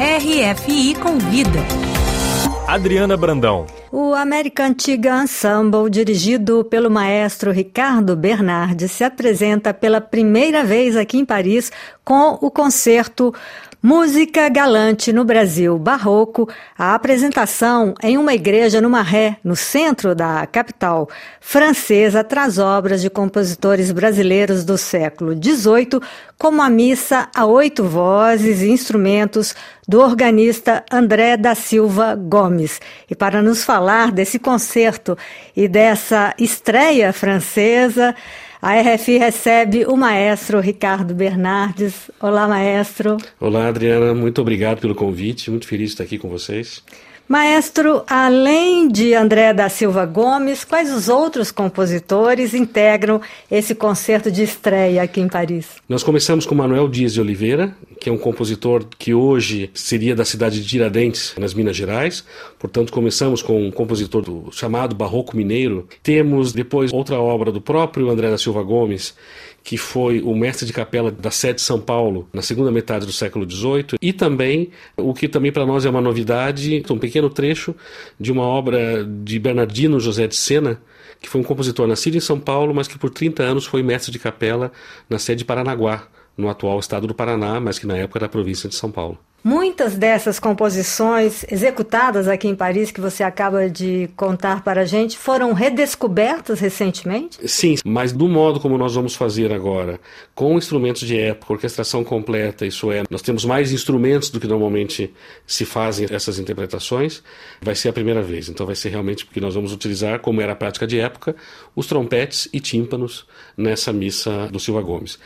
RFI Convida. Adriana Brandão. O American Antiga Ensemble, dirigido pelo maestro Ricardo Bernardi, se apresenta pela primeira vez aqui em Paris com o concerto Música Galante no Brasil Barroco, a apresentação em uma igreja no Maré, no centro da capital francesa, traz obras de compositores brasileiros do século XVIII, como a missa a oito vozes e instrumentos do organista André da Silva Gomes. E para nos falar desse concerto e dessa estreia francesa, a RFI recebe o maestro Ricardo Bernardes. Olá, maestro. Olá, Adriana. Muito obrigado pelo convite. Muito feliz de estar aqui com vocês. Maestro, além de André da Silva Gomes, quais os outros compositores integram esse concerto de estreia aqui em Paris? Nós começamos com Manuel Dias de Oliveira, que é um compositor que hoje seria da cidade de Tiradentes, nas Minas Gerais. Portanto, começamos com um compositor do chamado Barroco Mineiro. Temos depois outra obra do próprio André da Silva Gomes, que foi o mestre de capela da sede de São Paulo na segunda metade do século XVIII, e também o que também para nós é uma novidade, um pequeno trecho de uma obra de Bernardino José de Sena, que foi um compositor nascido em São Paulo, mas que por 30 anos foi mestre de capela na sede de Paranaguá, no atual estado do Paraná, mas que na época era a província de São Paulo. Muitas dessas composições executadas aqui em Paris, que você acaba de contar para a gente, foram redescobertas recentemente? Sim, mas do modo como nós vamos fazer agora, com instrumentos de época, orquestração completa, isso é, nós temos mais instrumentos do que normalmente se fazem essas interpretações, vai ser a primeira vez. Então vai ser realmente porque nós vamos utilizar, como era a prática de época, os trompetes e tímpanos nessa missa do Silva Gomes.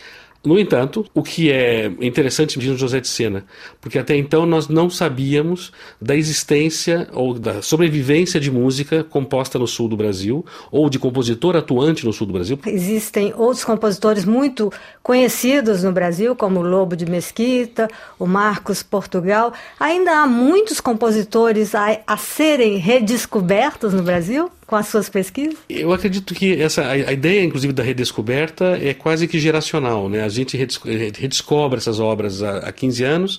No entanto, o que é interessante diz o José de Sena, porque até então nós não sabíamos da existência ou da sobrevivência de música composta no sul do Brasil ou de compositor atuante no sul do Brasil. Existem outros compositores muito conhecidos no Brasil, como Lobo de Mesquita, o Marcos Portugal. Ainda há muitos compositores a, a serem redescobertos no Brasil? Com as suas pesquisas? Eu acredito que essa a, a, ideia, inclusive, da redescoberta é quase que geracional, né? A gente redescobre essas obras há, há 15 anos,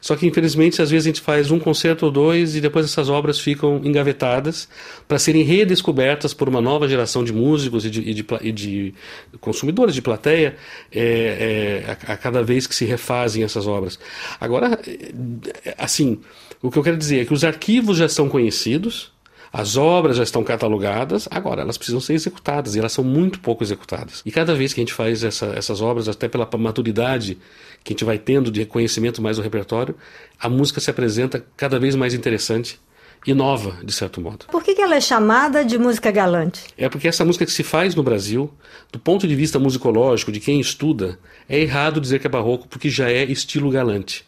só que infelizmente às vezes a gente faz um concerto ou dois e depois essas obras ficam engavetadas para serem redescobertas por uma nova geração de músicos e de, e de, e de consumidores de plateia é, é, a, a cada vez que se refazem essas obras. Agora, assim, o que eu quero dizer é que os arquivos já são conhecidos as obras já estão catalogadas, agora elas precisam ser executadas e elas são muito pouco executadas. E cada vez que a gente faz essa, essas obras, até pela maturidade que a gente vai tendo de reconhecimento mais do repertório, a música se apresenta cada vez mais interessante e nova, de certo modo. Por que, ela é chamada de música galante? É porque essa música que se faz no Brasil, do ponto de vista musicológico, de quem estuda, é errado dizer que é barroco, porque já é estilo galante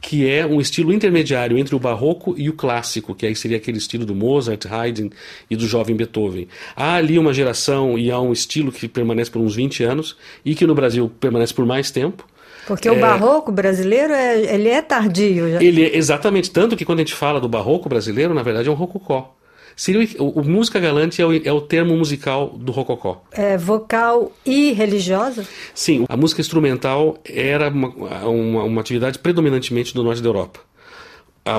que é um estilo intermediário entre o barroco e o clássico, que aí seria aquele estilo do Mozart, Haydn e do jovem Beethoven. Há ali uma geração e há um estilo que permanece por uns 20 anos e que no Brasil permanece por mais tempo. Porque é, o barroco brasileiro é, ele é tardio. Já. Ele é, exatamente, tanto que quando a gente fala do barroco brasileiro, na verdade é um rococó. Seria o, o, música galante é o, é o termo musical do rococó. É vocal e religiosa? Sim, a música instrumental era uma, uma, uma atividade predominantemente do norte da Europa.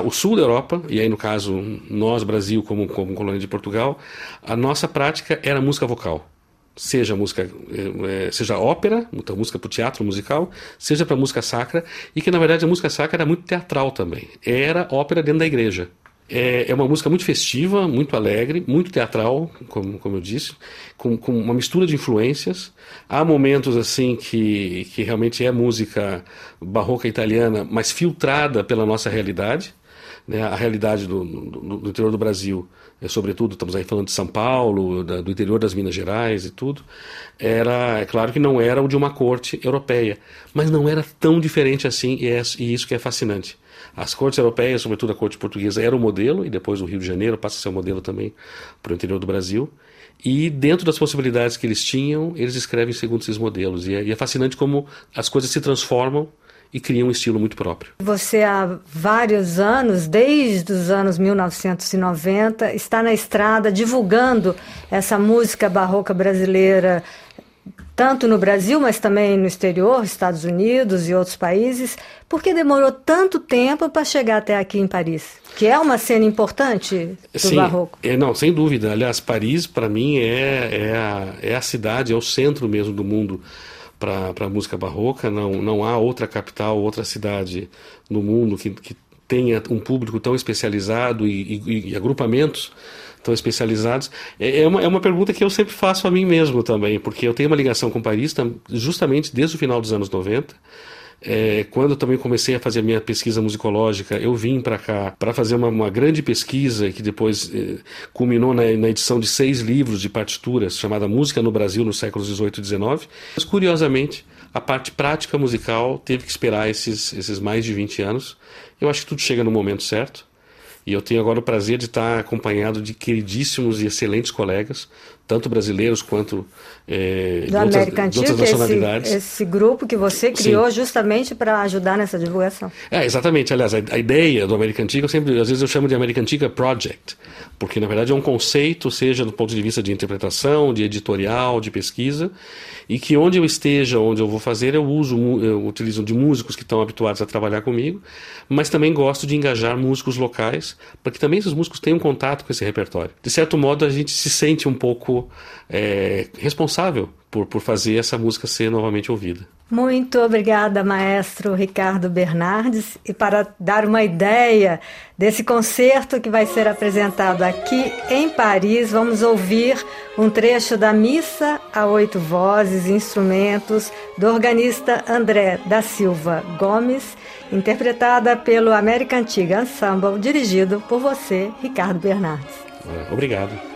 o sul da Europa, e aí no caso nós, Brasil, como, como colônia de Portugal, a nossa prática era música vocal seja música, é, seja ópera, muita música para o teatro musical, seja para música sacra, e que na verdade a música sacra era muito teatral também. Era ópera dentro da igreja. É, é uma música muito festiva, muito alegre, muito teatral, como, como eu disse, com, com uma mistura de influências. Há momentos assim que, que realmente é música barroca italiana, mas filtrada pela nossa realidade. Né, a realidade do, do, do, interior do Brasil, é, sobretudo, estamos aí falando de São Paulo, da, do interior das Minas Gerais e tudo, era, é claro que não era o de uma corte europeia, mas não era tão diferente assim, e, é, e isso que é fascinante. As cortes europeias, sobretudo a corte portuguesa, era o modelo, e depois o Rio de Janeiro passa a ser o modelo também para o interior do Brasil. E dentro das possibilidades que eles tinham, eles escrevem segundo esses modelos. E é, e é fascinante como as coisas se transformam e criam um estilo muito próprio. Você há vários anos, desde os anos 1990, está na estrada divulgando essa música barroca brasileira tanto no Brasil, mas também no exterior, Estados Unidos e outros países. Por que demorou tanto tempo para chegar até aqui em Paris? Que é uma cena importante do Sim, barroco. É, não, sem dúvida. Aliás, Paris, para mim, é, é, a, é a cidade, é o centro mesmo do mundo para a música barroca. Não, não há outra capital, outra cidade no mundo que, que tenha um público tão especializado e, e, e agrupamentos tão especializados? É, é, uma, é uma pergunta que eu sempre faço a mim mesmo também, porque eu tenho uma ligação com Paris justamente desde o final dos anos 90. É, quando eu também comecei a fazer a minha pesquisa musicológica, eu vim para cá para fazer uma, uma, grande pesquisa que depois é, culminou na, na, edição de seis livros de partituras, chamada Música no Brasil nos séculos 18 e 19. Mas, curiosamente, a parte prática musical teve que esperar esses, esses mais de 20 anos. Eu acho que tudo chega no momento certo. E eu tenho agora o prazer de estar acompanhado de queridíssimos e excelentes colegas, tanto brasileiros quanto é, de, outras, Antiga, de outras nacionalidades. Esse, esse, grupo que você criou Sim. justamente para ajudar nessa divulgação. É, exatamente. Aliás, a, a, ideia do América Antiga, eu sempre, às vezes eu chamo de América Antiga Project, porque na verdade é um conceito, seja do ponto de vista de interpretação, de editorial, de pesquisa, e que onde eu esteja, onde eu vou fazer, eu uso, eu utilizo de músicos que estão habituados a trabalhar comigo, mas também gosto de engajar músicos locais, para que também esses músicos tenham contato com esse repertório. De certo modo, a gente se sente um pouco é, responsável por, por fazer essa música ser novamente ouvida. Muito obrigada, maestro Ricardo Bernardes. E para dar uma ideia desse concerto que vai ser apresentado aqui em Paris, vamos ouvir um trecho da Missa a Oito Vozes e Instrumentos do organista André da Silva Gomes, interpretada pelo América Antiga Ensemble, dirigido por você, Ricardo Bernardes. Obrigado.